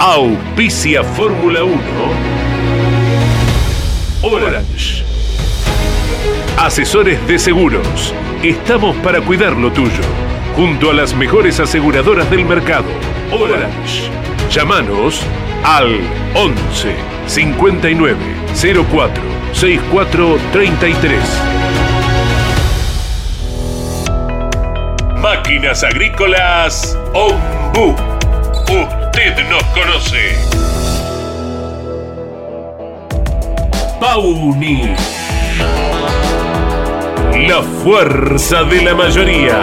Auspicia Fórmula 1. Orange. Asesores de seguros. Estamos para cuidar lo tuyo. Junto a las mejores aseguradoras del mercado. Orange. Llámanos al 11 59 04 64 33. Máquinas Agrícolas Ombu. Usted nos conoce. Pauni. La fuerza de la mayoría.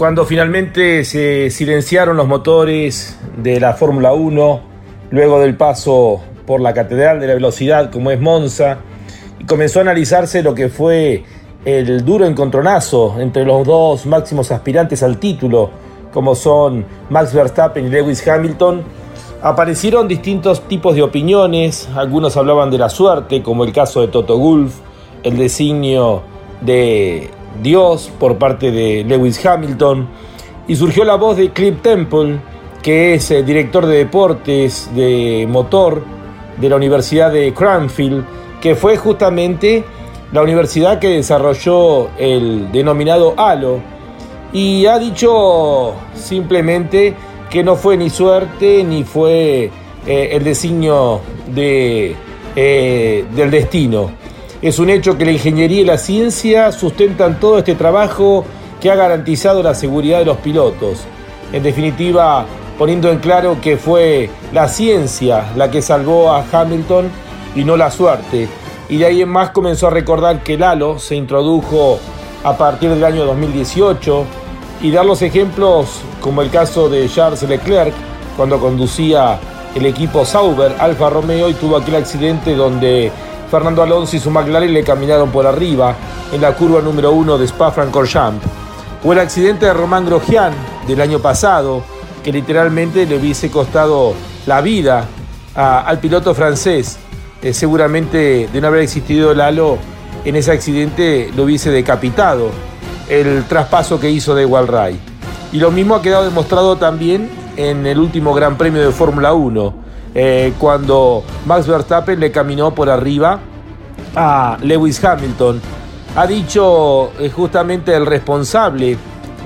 Cuando finalmente se silenciaron los motores de la Fórmula 1, luego del paso por la Catedral de la Velocidad como es Monza, y comenzó a analizarse lo que fue el duro encontronazo entre los dos máximos aspirantes al título, como son Max Verstappen y Lewis Hamilton, aparecieron distintos tipos de opiniones, algunos hablaban de la suerte, como el caso de Toto Wolff, el designio de Dios por parte de Lewis Hamilton y surgió la voz de Cliff Temple, que es el director de deportes de motor de la Universidad de Cranfield, que fue justamente la universidad que desarrolló el denominado halo y ha dicho simplemente que no fue ni suerte ni fue eh, el designio de, eh, del destino. Es un hecho que la ingeniería y la ciencia sustentan todo este trabajo que ha garantizado la seguridad de los pilotos. En definitiva, poniendo en claro que fue la ciencia la que salvó a Hamilton y no la suerte. Y de ahí en más comenzó a recordar que el halo se introdujo a partir del año 2018 y dar los ejemplos como el caso de Charles Leclerc cuando conducía el equipo Sauber Alfa Romeo y tuvo aquel accidente donde Fernando Alonso y su McLaren le caminaron por arriba en la curva número uno de Spa-Francorchamps. O el accidente de Román Grosjean del año pasado, que literalmente le hubiese costado la vida al piloto francés. Eh, seguramente de no haber existido el halo, en ese accidente lo hubiese decapitado el traspaso que hizo de Walray. Y lo mismo ha quedado demostrado también en el último Gran Premio de Fórmula 1 eh, cuando Max Verstappen le caminó por arriba a Lewis Hamilton. Ha dicho eh, justamente el responsable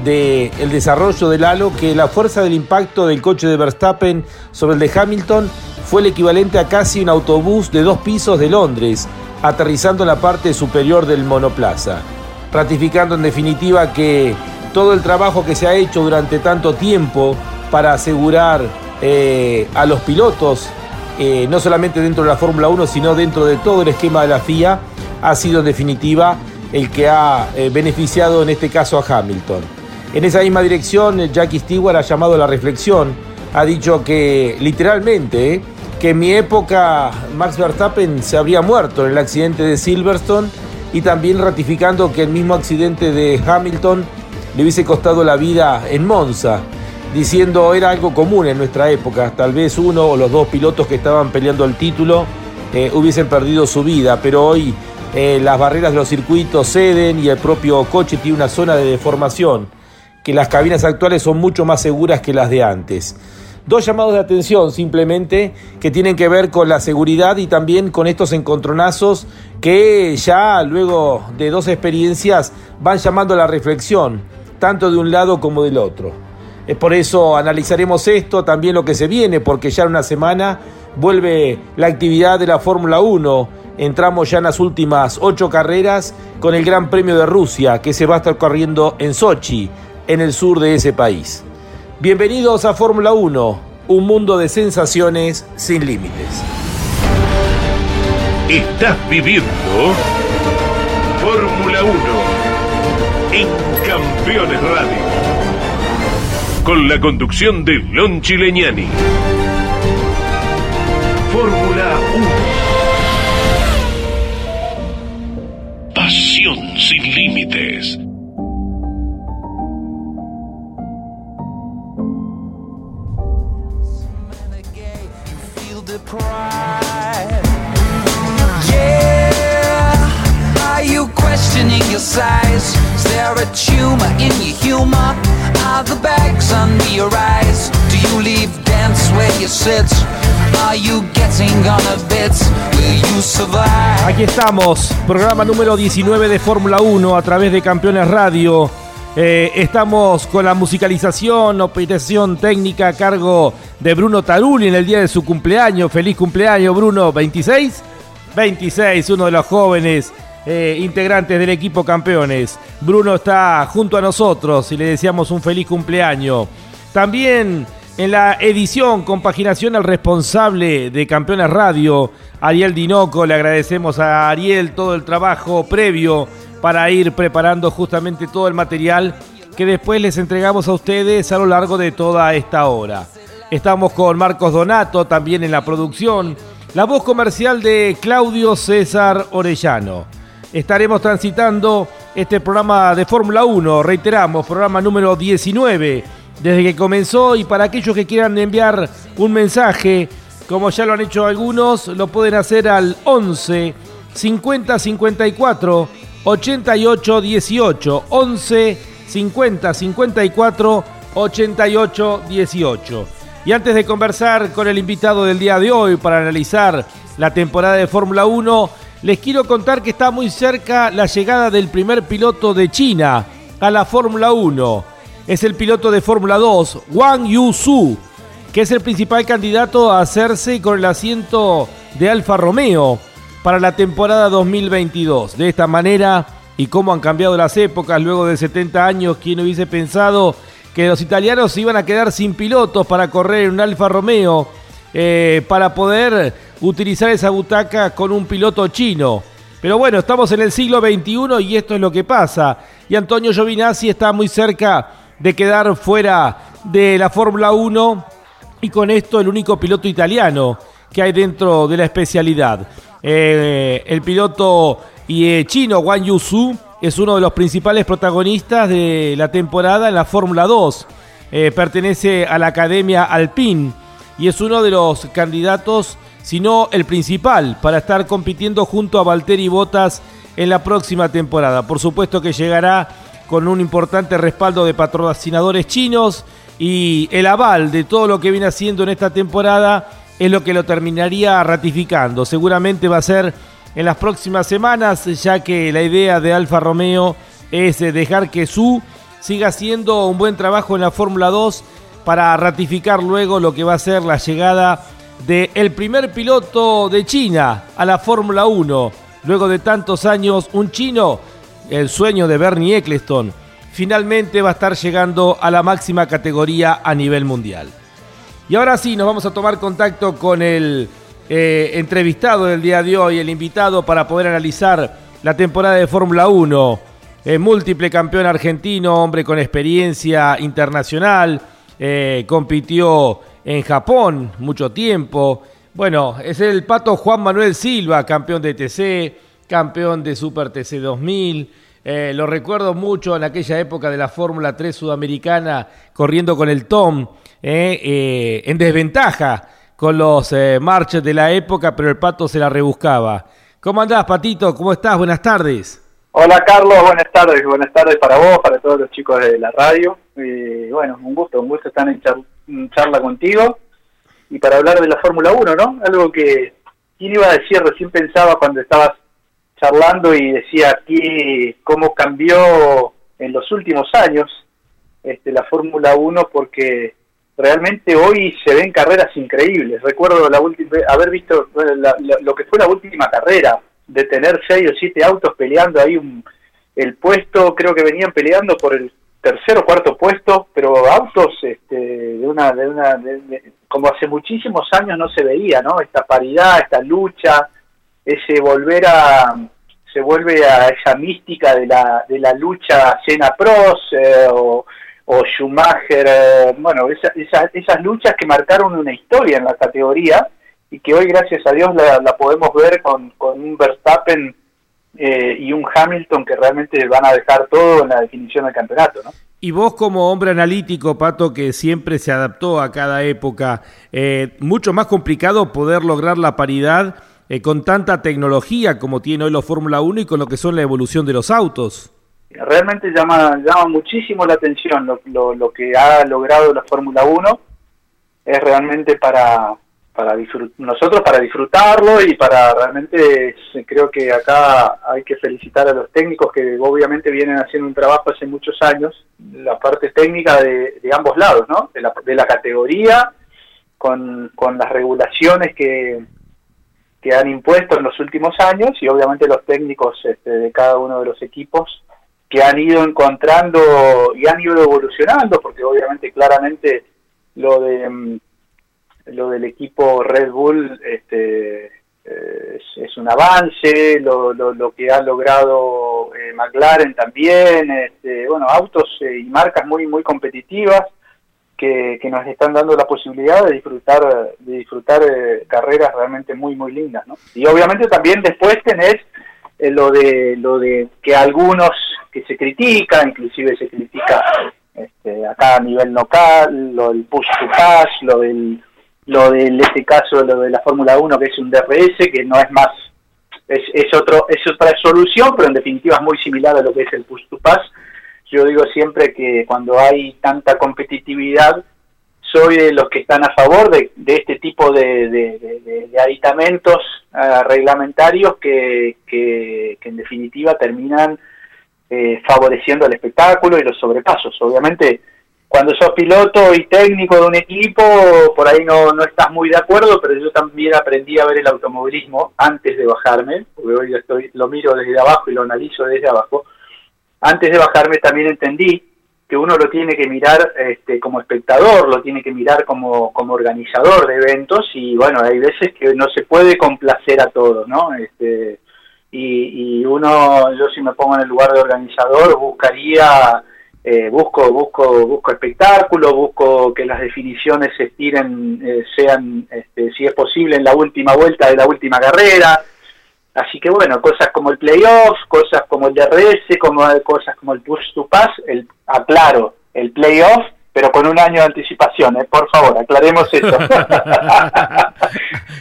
del desarrollo del halo que la fuerza del impacto del coche de Verstappen sobre el de Hamilton fue el equivalente a casi un autobús de dos pisos de Londres, aterrizando en la parte superior del monoplaza, ratificando en definitiva que todo el trabajo que se ha hecho durante tanto tiempo para asegurar eh, a los pilotos, eh, no solamente dentro de la Fórmula 1, sino dentro de todo el esquema de la FIA, ha sido en definitiva el que ha eh, beneficiado en este caso a Hamilton. En esa misma dirección, Jackie Stewart ha llamado a la reflexión, ha dicho que literalmente, que en mi época Max Verstappen se habría muerto en el accidente de Silverstone y también ratificando que el mismo accidente de Hamilton le hubiese costado la vida en Monza diciendo era algo común en nuestra época, tal vez uno o los dos pilotos que estaban peleando el título eh, hubiesen perdido su vida, pero hoy eh, las barreras de los circuitos ceden y el propio coche tiene una zona de deformación, que las cabinas actuales son mucho más seguras que las de antes. Dos llamados de atención simplemente que tienen que ver con la seguridad y también con estos encontronazos que ya luego de dos experiencias van llamando a la reflexión, tanto de un lado como del otro. Es por eso analizaremos esto, también lo que se viene, porque ya en una semana vuelve la actividad de la Fórmula 1. Entramos ya en las últimas ocho carreras con el Gran Premio de Rusia, que se va a estar corriendo en Sochi, en el sur de ese país. Bienvenidos a Fórmula 1, un mundo de sensaciones sin límites. Estás viviendo Fórmula 1 en Campeones Radio con la conducción de Lon Chileñani. Fórmula 1. Pasión sin límites. Questioning your size? Is there a tumor in your humor? are the bags under your eyes? Do you leave dance where you sit? Aquí estamos, programa número 19 de Fórmula 1 a través de Campeones Radio. Eh, estamos con la musicalización, operación técnica a cargo de Bruno Taruli en el día de su cumpleaños. Feliz cumpleaños, Bruno. ¿26? 26, uno de los jóvenes eh, integrantes del equipo campeones. Bruno está junto a nosotros y le deseamos un feliz cumpleaños. También en la edición, compaginación al responsable de Campeones Radio, Ariel Dinoco. Le agradecemos a Ariel todo el trabajo previo para ir preparando justamente todo el material que después les entregamos a ustedes a lo largo de toda esta hora. Estamos con Marcos Donato también en la producción, la voz comercial de Claudio César Orellano. Estaremos transitando este programa de Fórmula 1, reiteramos, programa número 19 desde que comenzó y para aquellos que quieran enviar un mensaje, como ya lo han hecho algunos, lo pueden hacer al 11 50 54 88 18 11 50 54 88 18. Y antes de conversar con el invitado del día de hoy para analizar la temporada de Fórmula 1, les quiero contar que está muy cerca la llegada del primer piloto de China a la Fórmula 1 es el piloto de Fórmula 2, Wang Yu-su, que es el principal candidato a hacerse con el asiento de Alfa Romeo para la temporada 2022. De esta manera, y cómo han cambiado las épocas luego de 70 años, ¿quién hubiese pensado que los italianos se iban a quedar sin pilotos para correr en un Alfa Romeo eh, para poder utilizar esa butaca con un piloto chino? Pero bueno, estamos en el siglo XXI y esto es lo que pasa. Y Antonio Giovinazzi está muy cerca de quedar fuera de la Fórmula 1 y con esto el único piloto italiano que hay dentro de la especialidad. Eh, el piloto eh, chino Wang Yusu es uno de los principales protagonistas de la temporada en la Fórmula 2. Eh, pertenece a la Academia Alpine y es uno de los candidatos, si no el principal, para estar compitiendo junto a Valtteri Bottas en la próxima temporada. Por supuesto que llegará con un importante respaldo de patrocinadores chinos y el aval de todo lo que viene haciendo en esta temporada es lo que lo terminaría ratificando. Seguramente va a ser en las próximas semanas, ya que la idea de Alfa Romeo es dejar que Su siga haciendo un buen trabajo en la Fórmula 2 para ratificar luego lo que va a ser la llegada del primer piloto de China a la Fórmula 1. Luego de tantos años, un chino el sueño de Bernie Eccleston, finalmente va a estar llegando a la máxima categoría a nivel mundial. Y ahora sí, nos vamos a tomar contacto con el eh, entrevistado del día de hoy, el invitado para poder analizar la temporada de Fórmula 1. Eh, múltiple campeón argentino, hombre con experiencia internacional, eh, compitió en Japón mucho tiempo. Bueno, es el pato Juan Manuel Silva, campeón de TC, campeón de Super TC 2000. Eh, lo recuerdo mucho en aquella época de la Fórmula 3 sudamericana, corriendo con el Tom, eh, en desventaja con los marches de la época, pero el pato se la rebuscaba. ¿Cómo andás, Patito? ¿Cómo estás? Buenas tardes. Hola, Carlos. Buenas tardes. Buenas tardes para vos, para todos los chicos de la radio. Y bueno, un gusto, un gusto estar en, charla contigo y para hablar de la Fórmula 1, ¿no? Algo que, ¿quién iba a decir? Recién pensaba cuando estabas charlando y decía aquí cómo cambió en los últimos años este, la Fórmula 1 porque realmente hoy se ven carreras increíbles. Recuerdo la haber visto lo que fue la última carrera, de tener seis o siete autos peleando ahí un, el puesto, creo que venían peleando por el tercer o cuarto puesto, pero autos este, de una, de una como hace muchísimos años no se veía, ¿no? Esta paridad, esta lucha, ese volver a se vuelve a esa mística de la, de la lucha Senna Pros eh, o, Schumacher, eh, bueno, esas luchas que marcaron una historia en la categoría y que hoy gracias a Dios la, podemos ver con, con un Verstappen eh, y un Hamilton que realmente van a dejar todo en la definición del campeonato, ¿no? Y vos como hombre analítico, Pato, que siempre se adaptó a cada época, mucho más complicado poder lograr la paridad eh, con tanta tecnología como tiene hoy la Fórmula 1 y con lo que son la evolución de los autos. Realmente llama, llama muchísimo la atención lo, lo, que ha logrado la Fórmula 1. Es realmente para, para nosotros para disfrutarlo y para realmente creo que acá hay que felicitar a los técnicos que obviamente vienen haciendo un trabajo hace muchos años, la parte técnica de, ambos lados, ¿no? De la, de la categoría, con, con las regulaciones que, que han impuesto en los últimos años y obviamente los técnicos este, de cada uno de los equipos que han ido encontrando y han ido evolucionando, porque obviamente claramente lo de mm, lo del equipo Red Bull este, eh, es, un avance, lo, lo, que ha logrado eh, McLaren también, este, bueno, autos eh, y marcas muy muy competitivas que, que, nos están dando la posibilidad de disfrutar de disfrutar carreras realmente muy muy lindas, ¿no? Y obviamente también después tenés lo de lo de que algunos que se critica, inclusive se critica este, acá a nivel local, lo del push to pass, lo del lo del este caso lo de la Fórmula 1 que es un DRS que no es más es, es otro es otra solución pero en definitiva es muy similar a lo que es el push to pass. Yo digo siempre que cuando hay tanta competitividad soy de los que están a favor de, este tipo de, de, aditamentos uh, reglamentarios que, que, que, en definitiva terminan eh, favoreciendo el espectáculo y los sobrepasos. Obviamente cuando sos piloto y técnico de un equipo, por ahí no, no estás muy de acuerdo, pero yo también aprendí a ver el automovilismo antes de bajarme, porque hoy estoy, lo miro desde abajo y lo analizo desde abajo. Antes de bajarme también entendí que uno lo tiene que mirar este, como espectador, lo tiene que mirar como, como organizador de eventos y bueno, hay veces que no se puede complacer a todos, ¿no? Este, y, y uno, yo si me pongo en el lugar de organizador, buscaría eh, busco, busco, busco espectáculo, busco que las definiciones se estiren, eh, sean, este, si es posible, en la última vuelta de la última carrera. Así que bueno, cosas como el playoff, cosas como el DRS, como cosas como el push to pass, el aclaro, el playoff pero con un año de anticipación, ¿eh? por favor, aclaremos eso.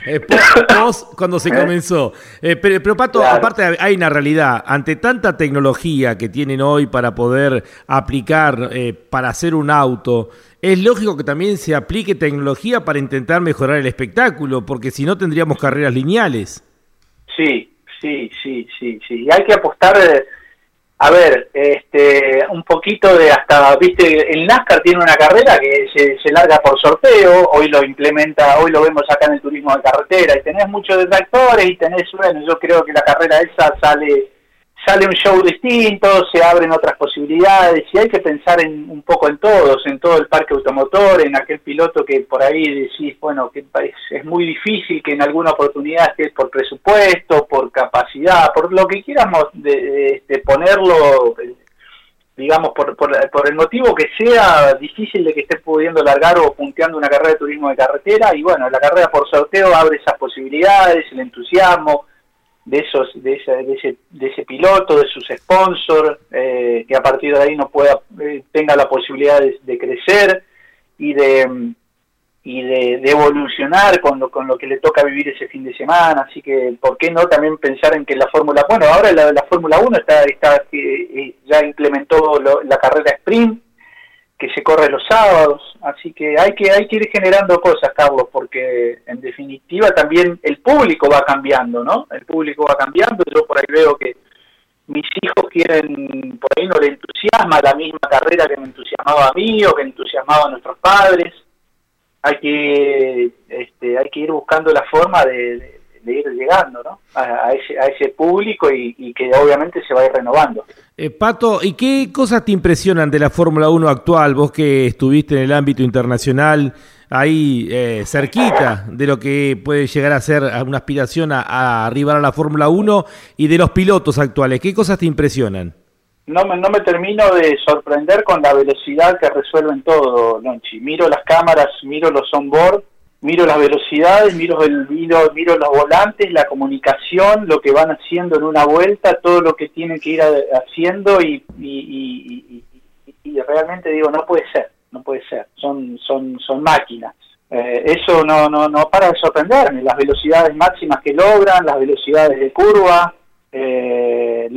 eh, cuando se ¿Eh? comenzó. Eh, pero, Pato, aparte hay una realidad, ante tanta tecnología que tienen hoy para poder aplicar, para hacer un auto, es lógico que también se aplique tecnología para intentar mejorar el espectáculo, porque si no tendríamos carreras lineales. Sí, sí, sí, sí, sí. Y hay que apostar a ver, este, un poquito de hasta, viste, el NASCAR tiene una carrera que se, se, larga por sorteo, hoy lo implementa, hoy lo vemos acá en el turismo de carretera, y tenés muchos detractores y tenés, bueno, yo creo que la carrera esa sale sale un show distinto, se abren otras posibilidades y hay que pensar en, un poco en todos, en todo el parque automotor, en aquel piloto que por ahí decís, bueno, que es, muy difícil que en alguna oportunidad esté por presupuesto, por capacidad, por lo que quieramos de, ponerlo, digamos, por, por, el motivo que sea difícil de que esté pudiendo largar o punteando una carrera de turismo de carretera y bueno, la carrera por sorteo abre esas posibilidades, el entusiasmo, de esos de, ese, de, ese, de ese piloto, de sus sponsors, eh, que a partir de ahí no pueda eh, tenga la posibilidad de, crecer y de y de, evolucionar con lo, con lo que le toca vivir ese fin de semana, así que por qué no también pensar en que la Fórmula, bueno, ahora la, la Fórmula 1 está, está eh, ya implementó la carrera sprint, que se corre los sábados, así que hay que hay que ir generando cosas, Carlos, porque en definitiva también el público va cambiando, ¿no? El público va cambiando, yo por ahí veo que mis hijos quieren, por ahí no le entusiasma la misma carrera que me entusiasmaba a mí o que entusiasmaba a nuestros padres. Hay que este, hay que ir buscando la forma de, de ir llegando ¿no? a, ese, a ese público y, que obviamente se va a ir renovando. Eh, Pato, ¿y qué cosas te impresionan de la Fórmula 1 actual? Vos que estuviste en el ámbito internacional, ahí eh, cerquita de lo que puede llegar a ser una aspiración a, arribar a la Fórmula 1 y de los pilotos actuales, ¿qué cosas te impresionan? No me, no me termino de sorprender con la velocidad que resuelven todo, Lonchi. Miro las cámaras, miro los onboard miro las velocidades, miro, el, miro, miro los volantes, la comunicación, lo que van haciendo en una vuelta, todo lo que tienen que ir haciendo y, realmente digo, no puede ser, no puede ser, son, son, son máquinas. Eh, eso no, no, no para de sorprenderme, las velocidades máximas que logran, las velocidades de curva, eh,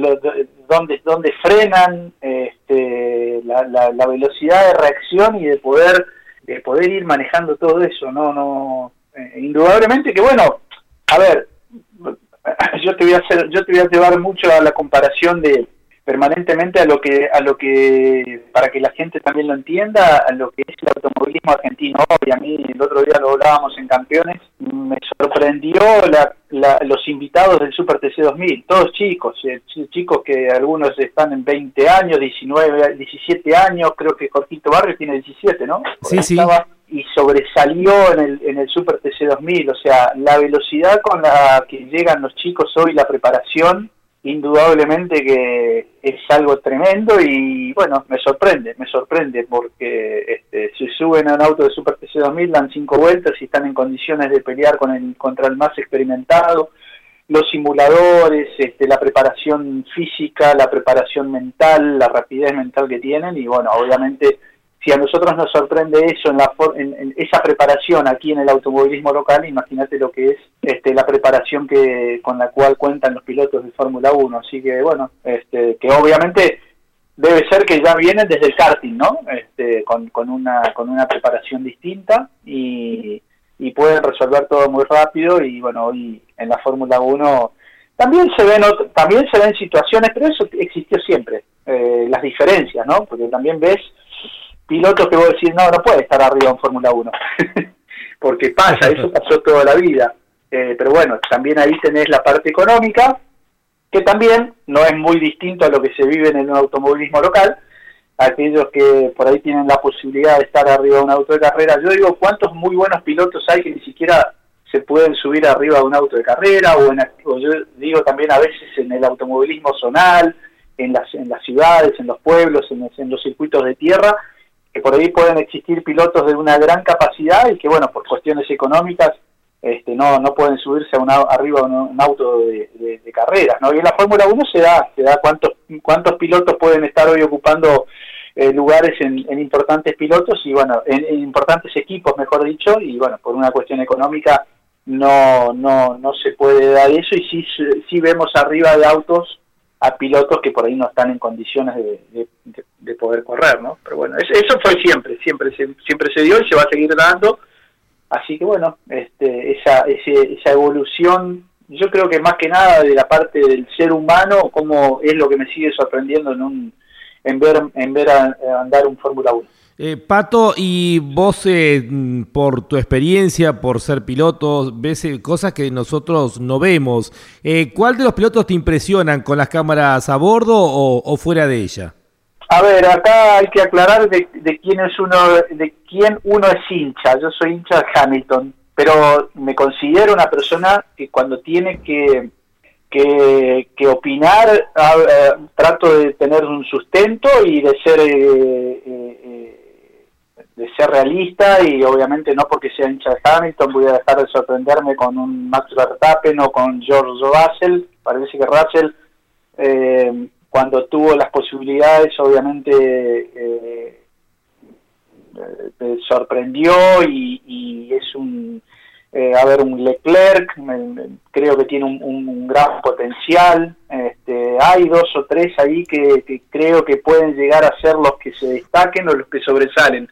donde, donde frenan, este, la, la, la velocidad de reacción y de poder de poder ir manejando todo eso, no, no, eh, indudablemente que bueno, a ver, yo te voy a hacer, yo te voy a llevar mucho a la comparación de permanentemente a lo que a lo que para que la gente también lo entienda a lo que es el automovilismo argentino. Hoy a mí el otro día lo hablábamos en campeones me sorprendió los invitados del Super TC 2000 todos chicos eh, chicos que algunos están en 20 años 19 17 años creo que Jorgito Barrio tiene 17 no sí sí. Y sobresalió en el, en el Super TC 2000 o sea la velocidad con la que llegan los chicos hoy la preparación indudablemente que es algo tremendo y bueno, me sorprende, me sorprende porque este, si suben a un auto de Super TC 2000 dan cinco vueltas y están en condiciones de pelear con el, contra el más experimentado, los simuladores, este, la preparación física, la preparación mental, la rapidez mental que tienen y bueno, obviamente si a nosotros nos sorprende eso en, la en, esa preparación aquí en el automovilismo local, imagínate lo que es este, la preparación que con la cual cuentan los pilotos de Fórmula 1. Así que bueno, este, que obviamente debe ser que ya vienen desde el karting, ¿no? Este, con, con, una, con una preparación distinta y, y pueden resolver todo muy rápido y bueno, hoy en la Fórmula 1 también se ven también se ven situaciones, pero eso existió siempre, eh, las diferencias, ¿no? Porque también ves pilotos que vos decís, no, no puede estar arriba en Fórmula 1, porque pasa, eso pasó toda la vida. Eh, pero bueno, también ahí tenés la parte económica, que también no es muy distinto a lo que se vive en el automovilismo local. Aquellos que por ahí tienen la posibilidad de estar arriba de un auto de carrera, yo digo, ¿cuántos muy buenos pilotos hay que ni siquiera se pueden subir arriba de un auto de carrera? O, en, yo digo también a veces en el automovilismo zonal, en las, en las ciudades, en los pueblos, en los circuitos de tierra, que por ahí pueden existir pilotos de una gran capacidad y que, bueno, por cuestiones económicas este, no, no pueden subirse a una, arriba de un, auto de, de, carreras, ¿no? Y en la Fórmula 1 se da, se da cuántos, cuántos pilotos pueden estar hoy ocupando eh, lugares en, importantes pilotos y, bueno, en, importantes equipos, mejor dicho, y, bueno, por una cuestión económica no, no, no se puede dar eso y sí, sí vemos arriba de autos a pilotos que por ahí no están en condiciones de, de, poder correr, ¿no? Pero bueno, eso fue siempre, siempre se, siempre se dio y se va a seguir dando. Así que bueno, este, esa, esa evolución, yo creo que más que nada de la parte del ser humano, como es lo que me sigue sorprendiendo en, un, en ver, en ver andar un Fórmula 1. Eh, Pato, y vos eh, por tu experiencia, por ser piloto, ves eh, cosas que nosotros no vemos. ¿Cuál de los pilotos te impresionan con las cámaras a bordo o, fuera de ella? A ver, acá hay que aclarar de, quién es uno, de quién uno es hincha. Yo soy hincha de Hamilton, pero me considero una persona que cuando tiene que que, opinar, trato de tener un sustento y de ser de ser realista y obviamente no porque sea hincha de Hamilton voy a dejar de sorprenderme con un Max Verstappen o con George Russell. Parece que Russell eh, cuando tuvo las posibilidades obviamente eh, eh sorprendió y, es un eh, a ver un Leclerc creo que tiene un, gran potencial este, hay dos o tres ahí que, que creo que pueden llegar a ser los que se destaquen o los que sobresalen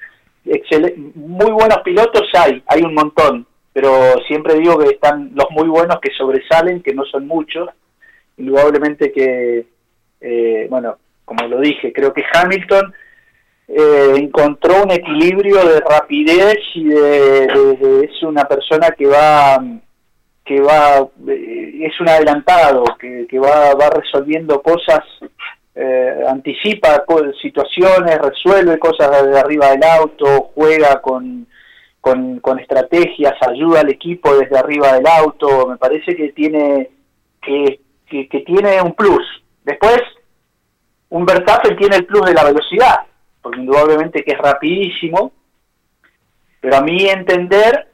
muy buenos pilotos hay, hay un montón, pero siempre digo que están los muy buenos que sobresalen, que no son muchos, indudablemente que, eh, bueno, como lo dije, creo que Hamilton eh, encontró un equilibrio de rapidez y de, es una persona que va que va eh, es un adelantado que, que va, va resolviendo cosas eh, anticipa situaciones, resuelve cosas de arriba del auto, juega con, con, estrategias, ayuda al equipo desde arriba del auto, me parece que tiene, que, que, tiene un plus. Después, un Verstappen tiene el plus de la velocidad, porque indudablemente que es rapidísimo, pero a mi entender,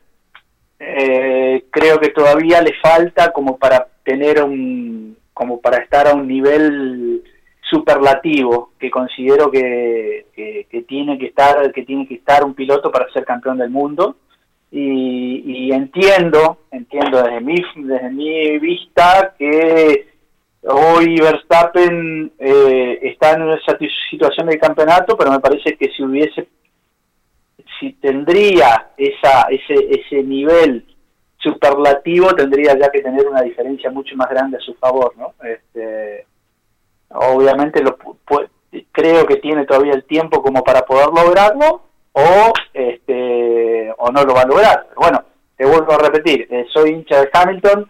eh, creo que todavía le falta como para tener un, como para estar a un nivel superlativo que considero que, que, tiene que estar que tiene que estar un piloto para ser campeón del mundo y, entiendo entiendo desde mi desde mi vista que hoy Verstappen eh, está en una situación de campeonato pero me parece que si hubiese si tendría esa ese ese nivel superlativo tendría ya que tener una diferencia mucho más grande a su favor, ¿no? Este, obviamente lo creo que tiene todavía el tiempo como para poder lograrlo o este o no lo va a lograr. bueno, te vuelvo a repetir, eh, soy hincha de Hamilton,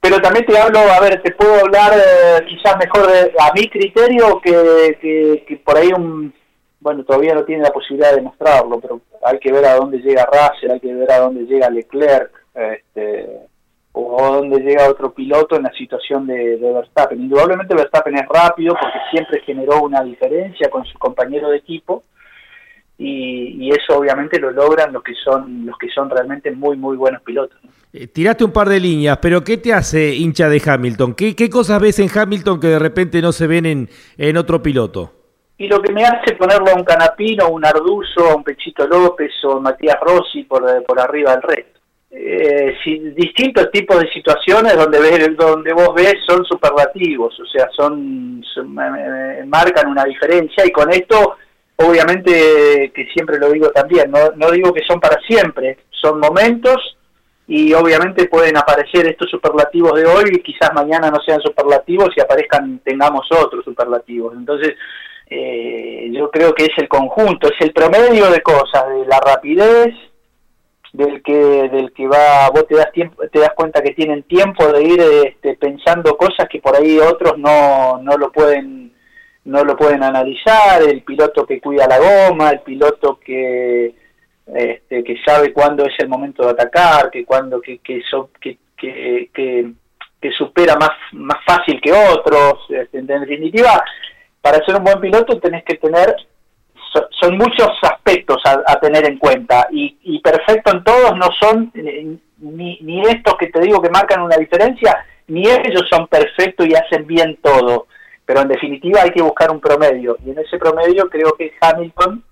pero también te hablo, a ver, te puedo hablar eh, quizás mejor a mi criterio que, que, por ahí un, bueno, todavía no tiene la posibilidad de demostrarlo, pero hay que ver a dónde llega Russell, hay que ver a dónde llega Leclerc, este, o a dónde llega otro piloto en la situación de, de, Verstappen. Indudablemente Verstappen es rápido porque siempre generó una diferencia con su compañero de equipo, y, eso obviamente lo logran los que son los que son realmente muy muy buenos pilotos. Eh, tiraste un par de líneas, pero ¿qué te hace hincha de Hamilton? ¿Qué, ¿Qué, cosas ves en Hamilton que de repente no se ven en, en otro piloto? Y lo que me hace ponerlo a un Canapino, un Arduzo, a un Pechito López o Matías Rossi por, por arriba del resto. Eh, distintos tipos de situaciones donde ves, donde vos ves son superlativos, o sea, son, son marcan una diferencia y con esto obviamente que siempre lo digo también, no, no digo que son para siempre, son momentos y obviamente pueden aparecer estos superlativos de hoy y quizás mañana no sean superlativos y aparezcan, tengamos otros superlativos. Entonces, eh, yo creo que es el conjunto, es el promedio de cosas, de la rapidez, del que del que va vos te das tiempo te das cuenta que tienen tiempo de ir este, pensando cosas que por ahí otros no no lo pueden no lo pueden analizar, el piloto que cuida la goma, el piloto que este, que sabe cuándo es el momento de atacar, que cuando que que, que, que, que, supera más más fácil que otros, este, en definitiva, para ser un buen piloto tenés que tener son muchos aspectos a, tener en cuenta y, y, perfecto en todos no son eh, ni, ni estos que te digo que marcan una diferencia, ni ellos son perfectos y hacen bien todo pero en definitiva hay que buscar un promedio y en ese promedio creo que Hamilton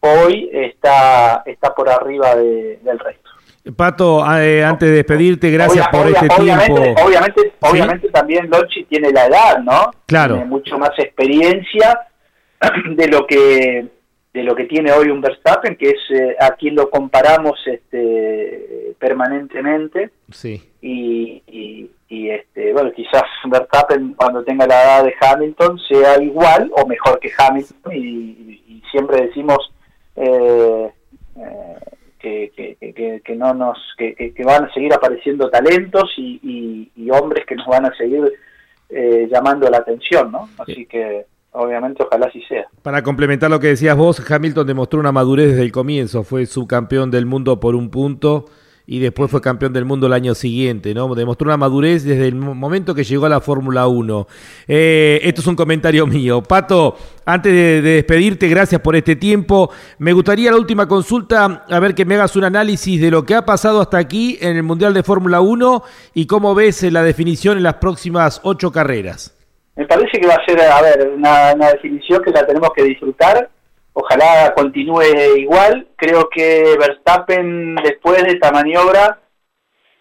hoy está, está por arriba del resto. Pato, eh, antes de despedirte, gracias por este tiempo. Obviamente, obviamente también Lochi tiene la edad, ¿no? Claro. Tiene mucho más experiencia de lo que de lo que tiene hoy un Verstappen, que es eh, a quien lo comparamos este, permanentemente. Sí. Y, y, este, bueno, quizás Verstappen cuando tenga la edad de Hamilton sea igual o mejor que Hamilton y, siempre decimos eh, eh, que, que, no nos que, van a seguir apareciendo talentos y, hombres que nos van a seguir llamando la atención, ¿no? Así que obviamente ojalá así sea. Para complementar lo que decías vos, Hamilton demostró una madurez desde el comienzo, fue subcampeón del mundo por un punto y después fue campeón del mundo el año siguiente, ¿no? Demostró una madurez desde el momento que llegó a la Fórmula 1. Eh, esto es un comentario mío. Pato, antes de, despedirte, gracias por este tiempo. Me gustaría la última consulta, a ver que me hagas un análisis de lo que ha pasado hasta aquí en el Mundial de Fórmula 1 y cómo ves la definición en las próximas ocho carreras. Me parece que va a ser, a ver, una, definición que la tenemos que disfrutar. Ojalá continúe igual. Creo que Verstappen, después de esta maniobra,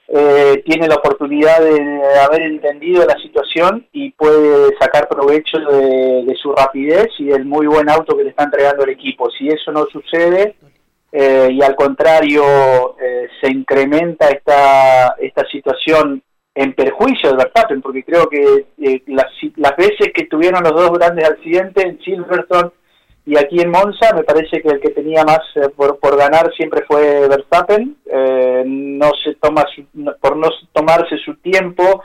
eh, tiene la oportunidad de haber entendido la situación y puede sacar provecho de, su rapidez y del muy buen auto que le está entregando el equipo. Si eso no sucede eh, y al contrario eh, se incrementa esta, esta situación en perjuicio de Verstappen, porque creo que eh, las, las veces que tuvieron los dos grandes accidentes en Silverstone y aquí en Monza, me parece que el que tenía más eh, por, por, ganar siempre fue Verstappen. Eh, no se toma por no tomarse su tiempo,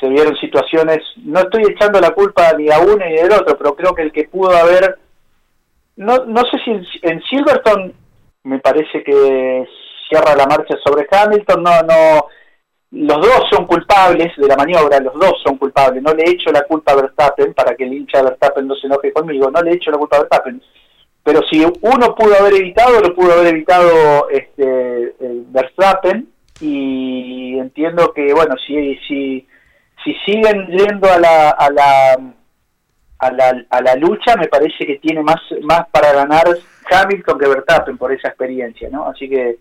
se vieron situaciones. No estoy echando la culpa ni a uno ni del otro, pero creo que el que pudo haber. No, no sé si en, en Silverstone me parece que cierra la marcha sobre Hamilton, no, no los dos son culpables de la maniobra, los dos son culpables. No le he hecho la culpa a Verstappen para que el hincha de Verstappen no se enoje conmigo, no le he hecho la culpa a Verstappen. Pero si uno pudo haber evitado, lo pudo haber evitado este, Verstappen y entiendo que, bueno, si, si, si siguen yendo a la, a la, a la, a la lucha, me parece que tiene más, más para ganar Hamilton que Verstappen por esa experiencia, ¿no? Así que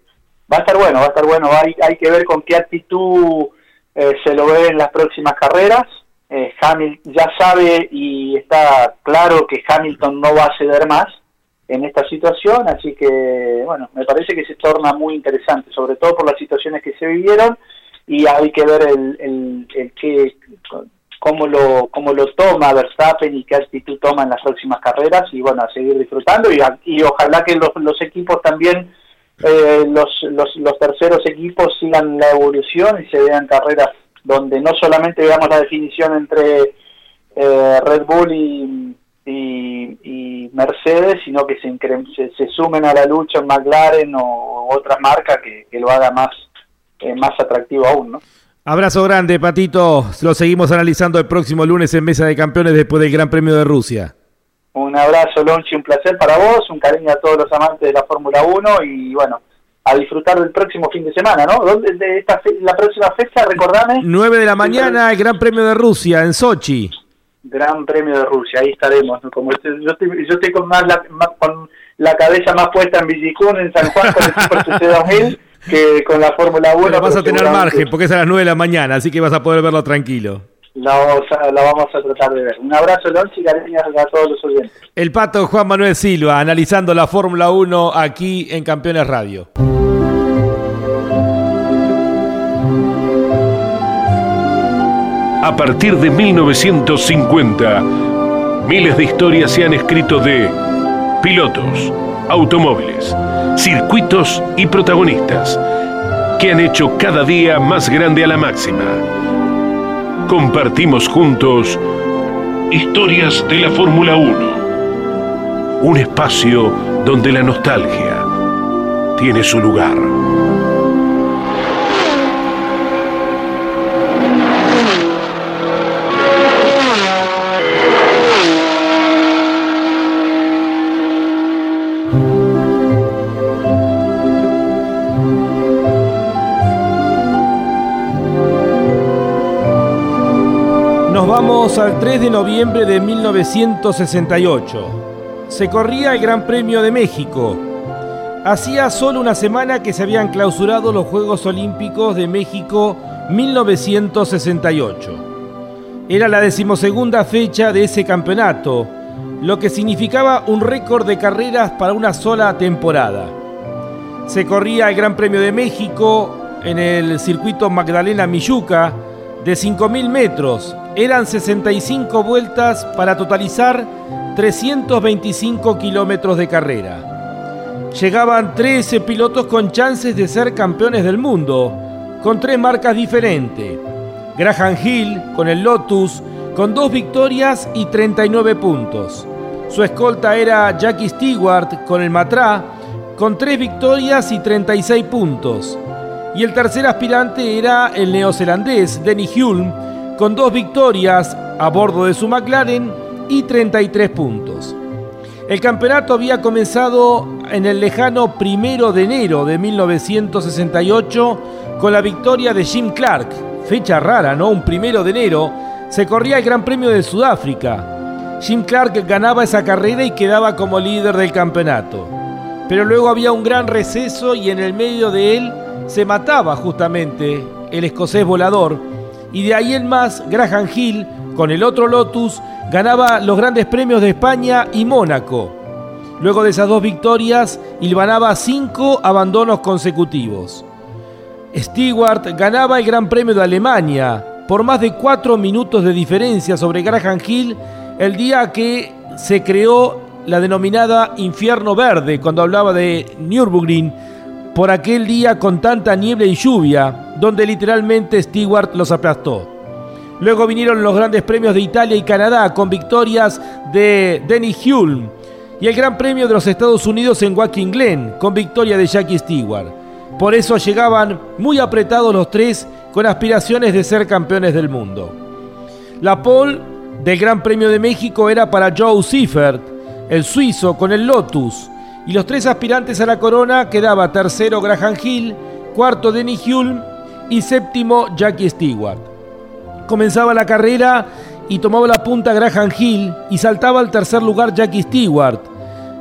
va a estar bueno, va a estar bueno. Hay, hay que ver con qué actitud eh, se lo ve en las próximas carreras. Eh, Hamilton ya sabe y está claro que Hamilton no va a ceder más. en esta situación, así que bueno, me parece que se torna muy interesante, sobre todo por las situaciones que se vivieron y hay que ver el, el, el cómo lo, cómo lo toma Verstappen y qué actitud toma en las próximas carreras y bueno, a seguir disfrutando y, y ojalá que los, los equipos también, eh, los, los, los terceros equipos sigan la evolución y se vean carreras donde no solamente veamos la definición entre eh, Red Bull y, Mercedes, sino que se, se, sumen a la lucha en McLaren o otras marcas que, que lo haga más, eh, más atractivo aún, ¿no? Abrazo grande, Patito. Lo seguimos analizando el próximo lunes en Mesa de Campeones después del Gran Premio de Rusia. Un abrazo, Lonchi, un placer para vos, un cariño a todos los amantes de la Fórmula 1 y bueno, a disfrutar del próximo fin de semana, ¿no? ¿Dónde, de esta la próxima fecha, recordame? 9 de la mañana, el Gran Premio de Rusia en Sochi. Gran Premio de Rusia, ahí estaremos. Como yo, estoy, yo estoy con, más la, con la cabeza más puesta en Villicún, en San Juan, con el Super TC 2000 que con la Fórmula 1. vas a tener margen porque es a las 9 de la mañana, así que vas a poder verlo tranquilo. La vamos a, la vamos a tratar de ver. Un abrazo, Lonchi, y cariños a todos los oyentes. El pato Juan Manuel Silva, analizando la Fórmula 1 aquí en Campeones Radio. A partir de 1950, miles de historias se han escrito de pilotos, automóviles, circuitos y protagonistas que han hecho cada día más grande a la máxima. Compartimos juntos historias de la Fórmula 1. Un espacio donde la nostalgia tiene su lugar. Al 3 de noviembre de 1968. Se corría el Gran Premio de México. Hacía solo una semana que se habían clausurado los Juegos Olímpicos de México 1968. Era la decimosegunda fecha de ese campeonato, lo que significaba un récord de carreras para una sola temporada. Se corría el Gran Premio de México en el circuito Magdalena Milluca de 5.000 metros eran 65 vueltas para totalizar 325 kilómetros de carrera. Llegaban 13 pilotos con chances de ser campeones del mundo, con tres marcas diferentes. Graham Hill con el Lotus, con dos victorias y 39 puntos. Su escolta era Jackie Stewart con el Matra, con tres victorias y 36 puntos. Y el tercer aspirante era el neozelandés Denny Hulme, con dos victorias a bordo de su McLaren y 33 puntos. El campeonato había comenzado en el lejano primero de enero de 1968 con la victoria de Jim Clark. Fecha rara, ¿no? Un primero de enero se corría el Gran Premio de Sudáfrica. Jim Clark ganaba esa carrera y quedaba como líder del campeonato. Pero luego había un gran receso y en el medio de él se mataba justamente el escocés volador y de ahí en más Graham Hill, con el otro Lotus, ganaba los grandes premios de España y Mónaco. Luego de esas dos victorias, hilvanaba cinco abandonos consecutivos. Stewart ganaba el Gran Premio de Alemania por más de cuatro minutos de diferencia sobre Graham Hill el día que se creó la denominada Infierno Verde, cuando hablaba de Nürburgring, por aquel día con tanta niebla y lluvia, donde literalmente Stewart los aplastó. Luego vinieron los grandes premios de Italia y Canadá con victorias de Denny Hulme y el Gran Premio de los Estados Unidos en Watkins Glen con victoria de Jackie Stewart. Por eso llegaban muy apretados los tres con aspiraciones de ser campeones del mundo. La pole del Gran Premio de México era para Joe Seifert, el suizo con el Lotus, y los tres aspirantes a la corona quedaba tercero Graham Hill, cuarto Denny Hulme y séptimo Jackie Stewart. Comenzaba la carrera y tomaba la punta Graham Hill y saltaba al tercer lugar Jackie Stewart.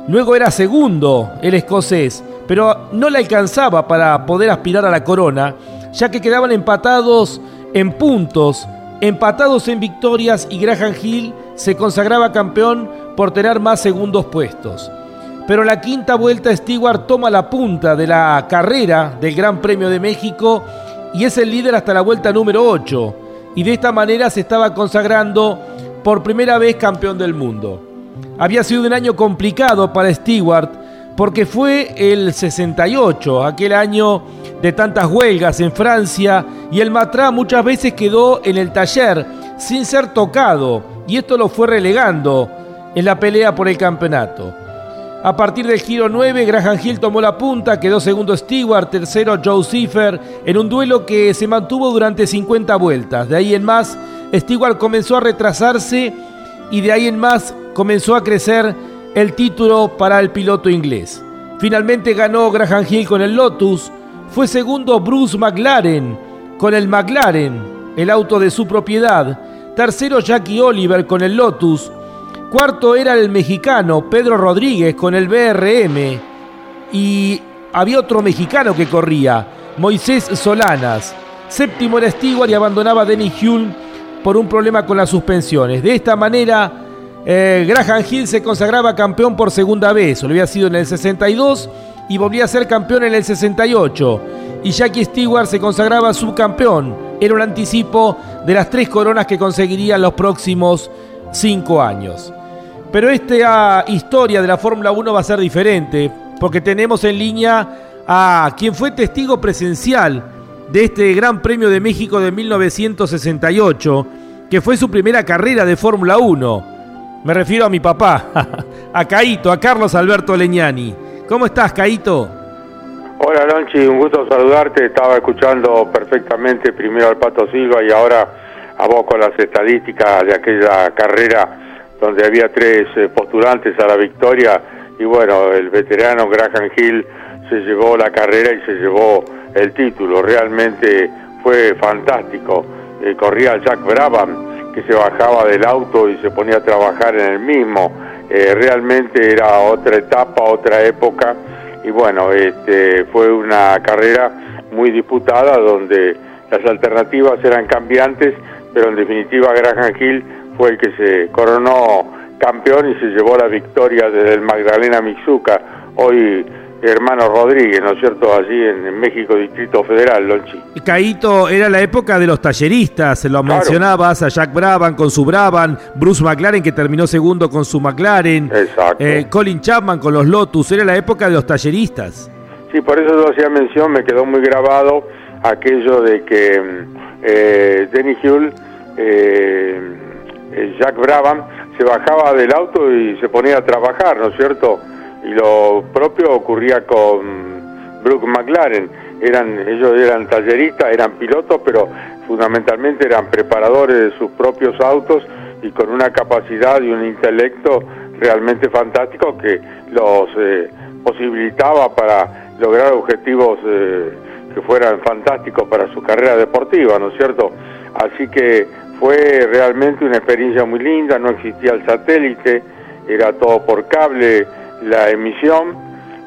Luego era segundo el escocés, pero no le alcanzaba para poder aspirar a la corona, ya que quedaban empatados en puntos, empatados en victorias y Graham Hill se consagraba campeón por tener más segundos puestos. Pero la quinta vuelta Stewart toma la punta de la carrera del Gran Premio de México y es el líder hasta la vuelta número 8 y de esta manera se estaba consagrando por primera vez campeón del mundo. Había sido un año complicado para Stewart porque fue el 68, aquel año de tantas huelgas en Francia y el Matra muchas veces quedó en el taller sin ser tocado y esto lo fue relegando en la pelea por el campeonato. A partir del giro 9, Graham Hill tomó la punta, quedó segundo Stewart, tercero Joe Cipher, en un duelo que se mantuvo durante 50 vueltas. De ahí en más, Stewart comenzó a retrasarse y de ahí en más comenzó a crecer el título para el piloto inglés. Finalmente ganó Graham Hill con el Lotus, fue segundo Bruce McLaren con el McLaren, el auto de su propiedad, tercero Jackie Oliver con el Lotus, Cuarto era el mexicano Pedro Rodríguez con el BRM. Y había otro mexicano que corría, Moisés Solanas. Séptimo era Stewart y abandonaba Denny Hulme por un problema con las suspensiones. De esta manera, eh, Graham Hill se consagraba campeón por segunda vez. Lo había sido en el 62 y volvía a ser campeón en el 68. Y Jackie Stewart se consagraba subcampeón. Era un anticipo de las tres coronas que conseguiría los próximos cinco años. Pero esta historia de la Fórmula 1 va a ser diferente, porque tenemos en línea a quien fue testigo presencial de este Gran Premio de México de 1968, que fue su primera carrera de Fórmula 1. Me refiero a mi papá, a Caito, a Carlos Alberto Leñani. ¿Cómo estás, Caito? Hola, Lonchi, un gusto saludarte. Estaba escuchando perfectamente primero al Pato Silva y ahora a vos con las estadísticas de aquella carrera donde había tres eh, postulantes a la victoria y bueno, el veterano Graham Hill se llevó la carrera y se llevó el título. Realmente fue fantástico. Eh, corría Jack Brabham, que se bajaba del auto y se ponía a trabajar en el mismo. Eh, realmente era otra etapa, otra época y bueno, este, fue una carrera muy disputada donde las alternativas eran cambiantes, pero en definitiva Graham Hill fue el que se coronó campeón y se llevó la victoria desde el Magdalena Mizuca, hoy hermano Rodríguez, ¿no es cierto?, allí en, México, Distrito Federal, Lonchi. Caíto, era la época de los talleristas, lo mencionabas, a Jack Brabham con su Brabham, Bruce McLaren que terminó segundo con su McLaren, eh, Colin Chapman con los Lotus, era la época de los talleristas. Sí, por eso yo hacía mención, me quedó muy grabado aquello de que mm, eh, Denny Hull... Eh, Jack Brabham se bajaba del auto y se ponía a trabajar, ¿no es cierto? Y lo propio ocurría con Brooke McLaren. Eran, ellos eran talleristas, eran pilotos, pero fundamentalmente eran preparadores de sus propios autos y con una capacidad y un intelecto realmente fantástico que los eh, posibilitaba para lograr objetivos eh, que fueran fantásticos para su carrera deportiva, ¿no es cierto? Así que fue realmente una experiencia muy linda, no existía el satélite, era todo por cable la emisión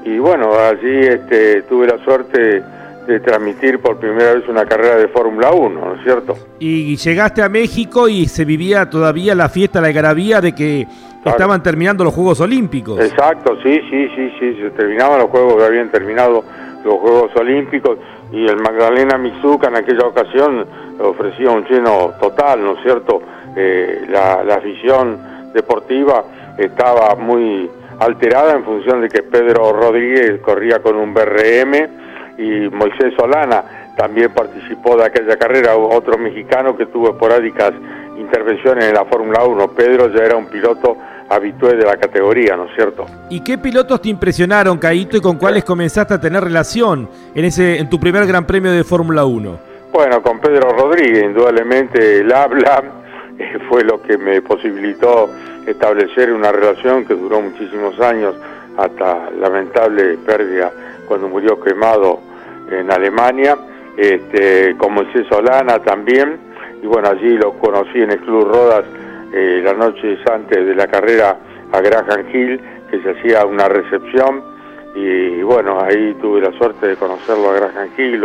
y bueno, allí este, tuve la suerte de transmitir por primera vez una carrera de Fórmula 1, ¿no es cierto? Y llegaste a México y se vivía todavía la fiesta, la algarabía de que estaban terminando los Juegos Olímpicos. Exacto, sí, sí, sí, sí, se terminaban los Juegos, habían terminado los Juegos Olímpicos y el Magdalena Mizuka en aquella ocasión ofrecía un lleno total, ¿no es cierto? Eh, la, la afición deportiva estaba muy alterada en función de que Pedro Rodríguez corría con un BRM y Moisés Solana también participó de aquella carrera, otro mexicano que tuvo esporádicas intervenciones en la Fórmula 1. Pedro ya era un piloto habitué de la categoría, ¿no es cierto? ¿Y qué pilotos te impresionaron, Caíto, y con cuáles comenzaste a tener relación en ese en tu primer Gran Premio de Fórmula 1? Bueno, con Pedro Rodríguez, indudablemente el habla eh, fue lo que me posibilitó establecer una relación que duró muchísimos años hasta lamentable pérdida cuando murió quemado en Alemania, este, con Moisés Solana también, y bueno, allí lo conocí en el Club Rodas eh, las noches antes de la carrera a Graham Hill, que se hacía una recepción. Y, bueno, ahí tuve la suerte de conocerlo a Graham Hill,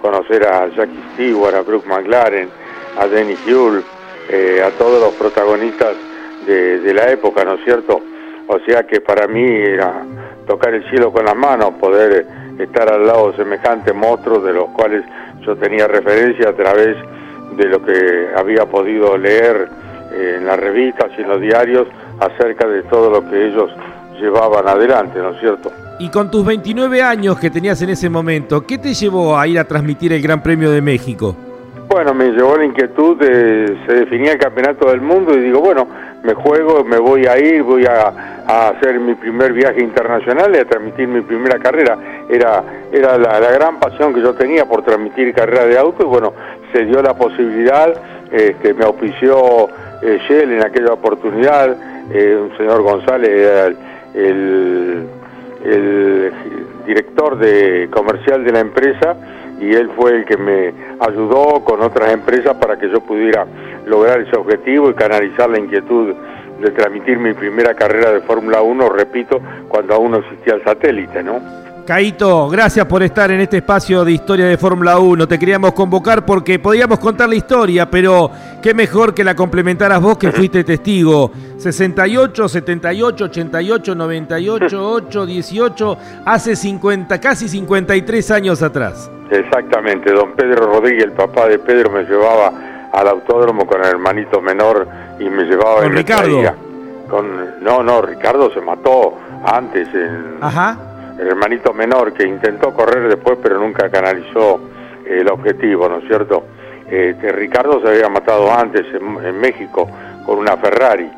conocer a Jackie Stewart, a Brooke McLaren, a Denny Hull, eh, a todos los protagonistas de, de, la época, ¿no es cierto? O sea que para mí era tocar el cielo con las manos, poder estar al lado de semejantes monstruos de los cuales yo tenía referencia a través de lo que había podido leer en las revistas y en los diarios acerca de todo lo que ellos llevaban adelante, ¿no es cierto? Y con tus 29 años que tenías en ese momento, ¿qué te llevó a ir a transmitir el Gran Premio de México? Bueno, me llevó la inquietud de, se definía el campeonato del mundo y digo, bueno, me juego, me voy a ir, voy a, hacer mi primer viaje internacional y a transmitir mi primera carrera. Era, era la, gran pasión que yo tenía por transmitir carrera de auto y bueno, se dio la posibilidad, este, me auspició eh, Shell en aquella oportunidad, eh, un señor González era el, el director de comercial de la empresa y él fue el que me ayudó con otras empresas para que yo pudiera lograr ese objetivo y canalizar la inquietud de transmitir mi primera carrera de Fórmula 1, repito, cuando aún no existía el satélite, ¿no? Caito, gracias por estar en este espacio de historia de Fórmula 1. Te queríamos convocar porque podíamos contar la historia, pero qué mejor que la complementaras vos que fuiste testigo. 68, 78, 88, 98, 8, 18, hace 50, casi 53 años atrás. Exactamente, don Pedro Rodríguez, el papá de Pedro, me llevaba al autódromo con el hermanito menor y me llevaba ¿Con Ricardo? Con, no, no, Ricardo se mató antes. En, Ajá el hermanito menor que intentó correr después pero nunca canalizó eh, el objetivo, ¿no es cierto? Este, Ricardo se había matado antes en, México con una Ferrari,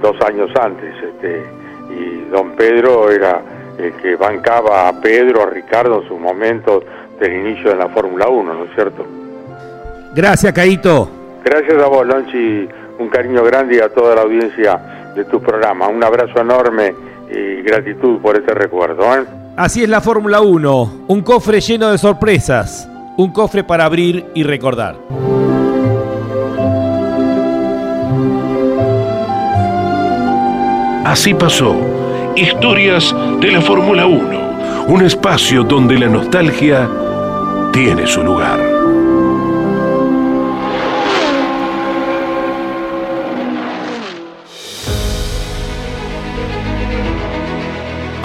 dos años antes, este, y don Pedro era el que bancaba a Pedro, a Ricardo en sus momentos del inicio de la Fórmula 1, ¿no es cierto? Gracias, Caito. Gracias a vos, Lonchi, un cariño grande y a toda la audiencia de tu programa. Un abrazo enorme y gratitud por este recuerdo. ¿eh? Así es la Fórmula 1, un cofre lleno de sorpresas, un cofre para abrir y recordar. Así pasó, historias de la Fórmula 1, un espacio donde la nostalgia tiene su lugar.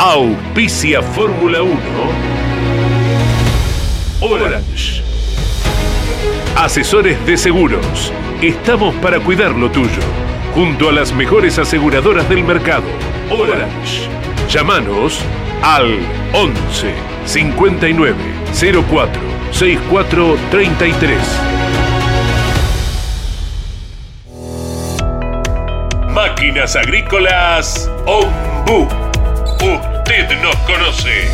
Auspicia Fórmula 1. Orange. Asesores de seguros. Estamos para cuidar lo tuyo. Junto a las mejores aseguradoras del mercado. Orange. Llámanos al 11 59 04 64 33. Máquinas Agrícolas Ombu usted nos conoce.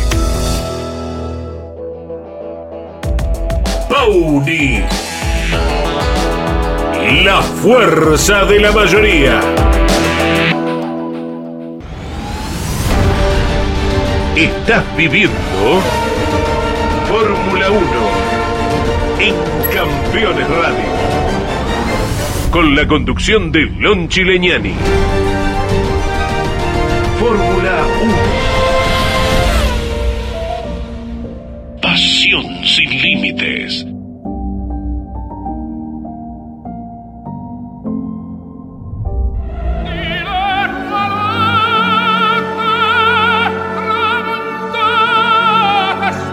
Pauni. La fuerza de la mayoría. Estás viviendo Fórmula 1 en Campeones Radio. Con la conducción de Lon Chileñani.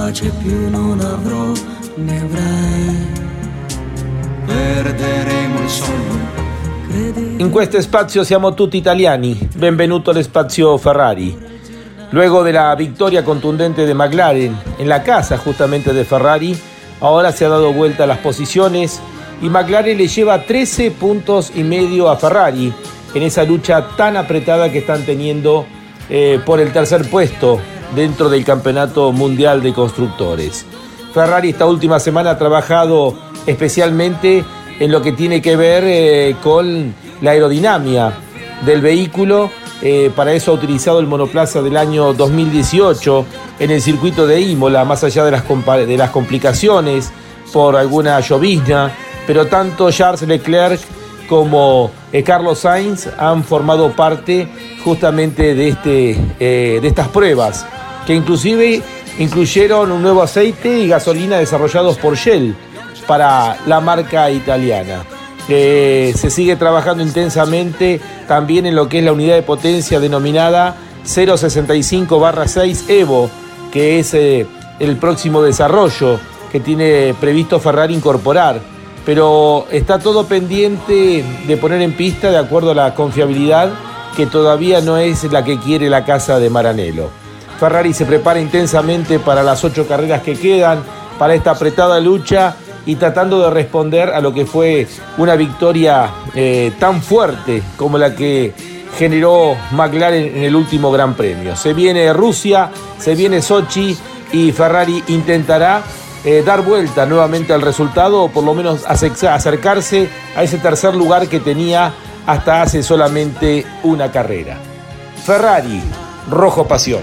Pace più non. In questo spazio siamo tutti italiani, benvenuto all'Spazio Ferrari. Luego de la victoria contundente de McLaren en la casa justamente de Ferrari, ahora se ha dado vuelta las posiciones y McLaren le lleva 13 puntos y medio a Ferrari en esa lucha tan apretada que están teniendo eh, por el tercer puesto dentro del Campeonato Mundial de Constructores. Ferrari esta última semana ha trabajado especialmente en lo que tiene que ver eh, con la aerodinámica del vehículo. Eh, para eso ha utilizado el monoplaza del año 2018 en el circuito de Imola, más allá de las, complicaciones por alguna llovizna, pero tanto Charles Leclerc como eh, Carlos Sainz han formado parte justamente de, este, de estas pruebas, que inclusive incluyeron un nuevo aceite y gasolina desarrollados por Shell para la marca italiana. se sigue trabajando intensamente también en lo que es la unidad de potencia denominada 065-6 Evo, que es eh, el próximo desarrollo que tiene previsto Ferrari incorporar. Pero está todo pendiente de poner en pista de acuerdo a la confiabilidad que todavía no es la que quiere la casa de Maranello. Ferrari se prepara intensamente para las ocho carreras que quedan, para esta apretada lucha y tratando de responder a lo que fue una victoria eh, tan fuerte como la que generó McLaren en el último Gran Premio. Se viene Rusia, se viene Sochi y Ferrari intentará eh, dar vuelta nuevamente al resultado o por lo menos acercarse a ese tercer lugar que tenía hasta hace solamente una carrera. Ferrari, rojo pasión.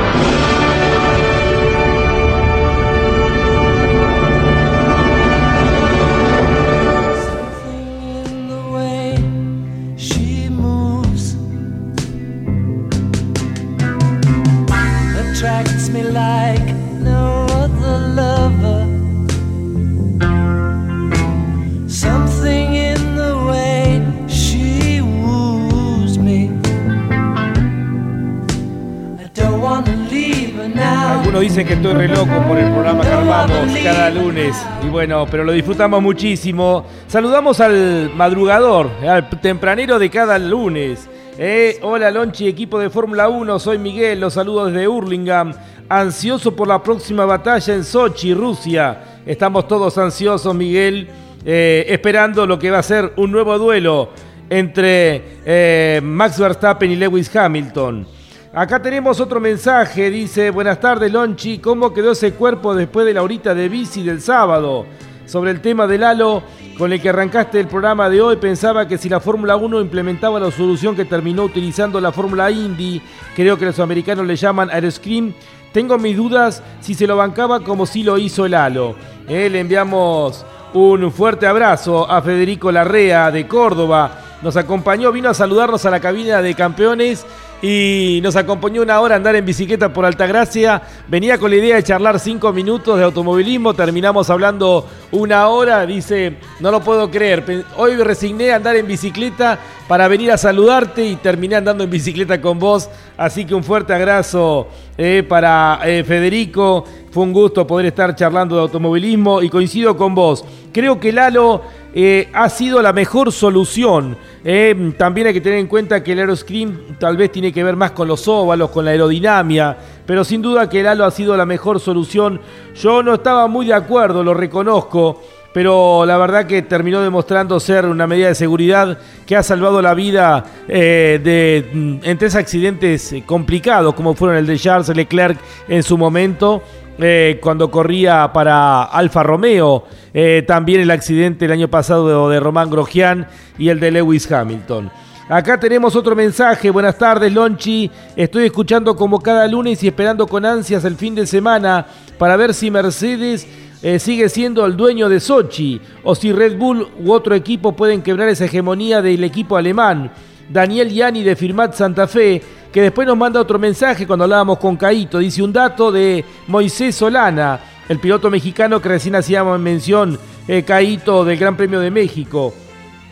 Y bueno, pero lo disfrutamos muchísimo. Saludamos al madrugador, al tempranero de cada lunes. Eh, hola Lonchi, equipo de Fórmula 1, soy Miguel, los saludo desde Hurlingham. Ansioso por la próxima batalla en Sochi, Rusia. Estamos todos ansiosos, Miguel, eh, esperando lo que va a ser un nuevo duelo entre eh, Max Verstappen y Lewis Hamilton. Acá tenemos otro mensaje, dice, buenas tardes Lonchi, ¿cómo quedó ese cuerpo después de la horita de bici del sábado? Sobre el tema del halo con el que arrancaste el programa de hoy, pensaba que si la Fórmula 1 implementaba la solución que terminó utilizando la Fórmula Indy, creo que los americanos le llaman Aeroscreen, tengo mis dudas si se lo bancaba como si lo hizo el halo. Eh, le enviamos un fuerte abrazo a Federico Larrea de Córdoba, nos acompañó, vino a saludarnos a la cabina de campeones y nos acompañó una hora a andar en bicicleta por Altagracia. Venía con la idea de charlar cinco minutos de automovilismo, terminamos hablando una hora. Dice, no lo puedo creer, hoy resigné a andar en bicicleta para venir a saludarte y terminé andando en bicicleta con vos. Así que un fuerte abrazo eh, para eh, Federico. Fue un gusto poder estar charlando de automovilismo y coincido con vos. Creo que Lalo eh, ha sido la mejor solución. Eh, también hay que tener en cuenta que el Aeroscreen tal vez tiene que ver más con los óvalos, con la aerodinámica, pero sin duda que el halo ha sido la mejor solución. Yo no estaba muy de acuerdo, lo reconozco, pero la verdad que terminó demostrando ser una medida de seguridad que ha salvado la vida eh, de, mm, en tres accidentes complicados, como fueron el de Charles Leclerc en su momento eh, cuando corría para Alfa Romeo, eh, también el accidente el año pasado de, Román Grosjean y el de Lewis Hamilton. Acá tenemos otro mensaje. Buenas tardes, Lonchi. Estoy escuchando como cada lunes y esperando con ansias el fin de semana para ver si Mercedes eh, sigue siendo el dueño de Sochi o si Red Bull u otro equipo pueden quebrar esa hegemonía del equipo alemán. Daniel Yani de Firmat Santa Fe, que después nos manda otro mensaje cuando hablábamos con Caito. Dice un dato de Moisés Solana, el piloto mexicano que recién hacíamos mención, eh, Caito del Gran Premio de México.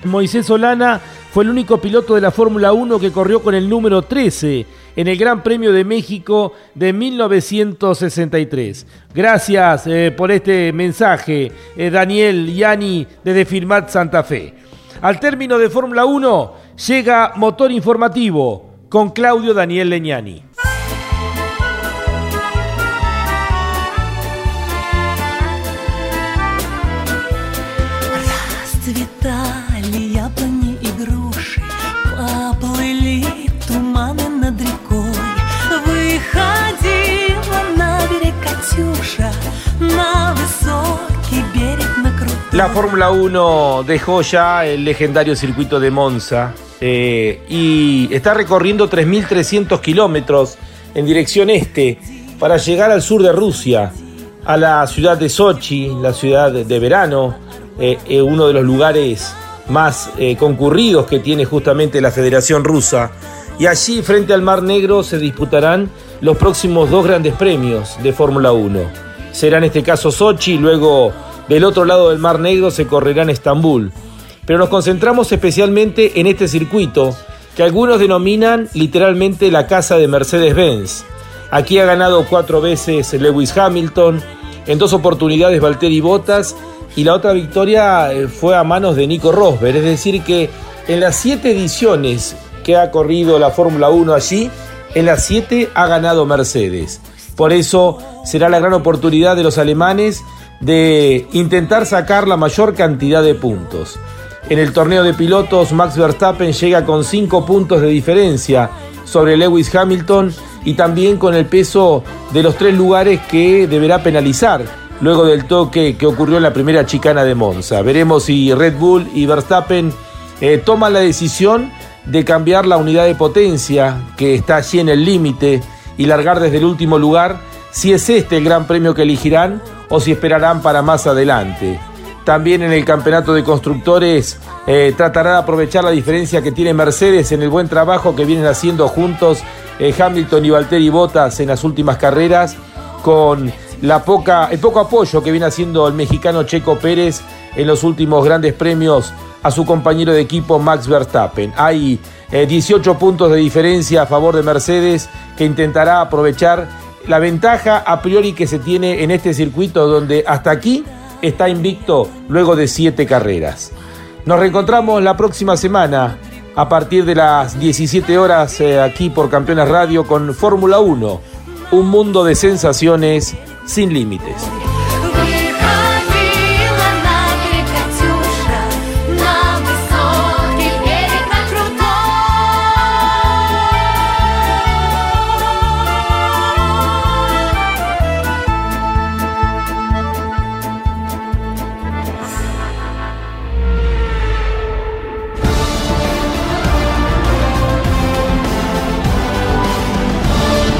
Moisés Solana fue el único piloto de la Fórmula 1 que corrió con el número 13 en el Gran Premio de México de 1963. Gracias eh, por este mensaje, eh, Daniel Yani desde Firmat Santa Fe. Al término de Fórmula 1 llega Motor Informativo con Claudio Daniel Leñani. Расцветали яблони и груши, поплыли туманы над рекой. Выходила на берег на высокий берег La Fórmula 1 dejó ya el legendario circuito de Monza eh, y está recorriendo 3.300 kilómetros en dirección este para llegar al sur de Rusia, a la ciudad de Sochi, la ciudad de verano, eh, eh, uno de los lugares más concurridos que tiene justamente la Federación Rusa. Y allí, frente al Mar Negro, se disputarán los próximos dos grandes premios de Fórmula 1. Será en este caso Sochi, luego del otro lado del Mar Negro se correrá en Estambul. Pero nos concentramos especialmente en este circuito que algunos denominan literalmente la casa de Mercedes-Benz. Aquí ha ganado cuatro veces Lewis Hamilton, en dos oportunidades Valtteri Bottas y la otra victoria eh, fue a manos de Nico Rosberg. Es decir, que en las siete ediciones que ha corrido la Fórmula 1 allí, en las siete ha ganado Mercedes. Por eso será la gran oportunidad de los alemanes de intentar sacar la mayor cantidad de puntos. En el torneo de pilotos, Max Verstappen llega con 5 puntos de diferencia sobre Lewis Hamilton y también con el peso de los tres lugares que deberá penalizar luego del toque que ocurrió en la primera chicana de Monza. Veremos si Red Bull y Verstappen eh, toman la decisión de cambiar la unidad de potencia que está allí en el límite y largar desde el último lugar, si es este el gran premio que elegirán o si esperarán para más adelante. También en el campeonato de constructores eh, tratará de aprovechar la diferencia que tiene Mercedes en el buen trabajo que vienen haciendo juntos eh, Hamilton y Valtteri Bottas en las últimas carreras, con la poca, el poco apoyo que viene haciendo el mexicano Checo Pérez en los últimos grandes premios a su compañero de equipo Max Verstappen. Hay 18 eh, puntos de diferencia a favor de Mercedes que intentará aprovechar la ventaja a priori que se tiene en este circuito donde hasta aquí está invicto luego de siete carreras. Nos reencontramos la próxima semana a partir de las 17 horas eh, aquí por Campeones Radio con Fórmula 1, un mundo de sensaciones sin límites.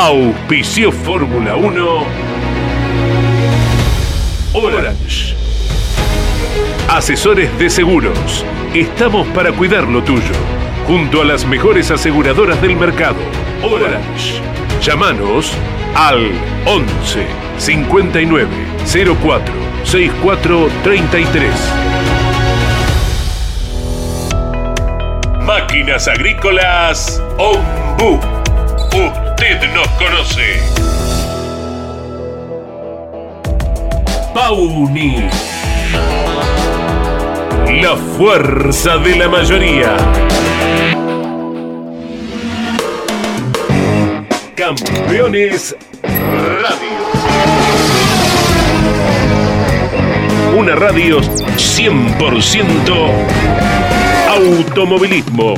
Auspicio Fórmula 1 Orange. Asesores de seguros. Estamos para cuidar lo tuyo. Junto a las mejores aseguradoras del mercado. Orange. Llámanos al 11 59 04 64 33. Máquinas Agrícolas Ombu usted nos conoce. Pauni. La fuerza de la mayoría. Campeones Radio. Una radio 100% automovilismo.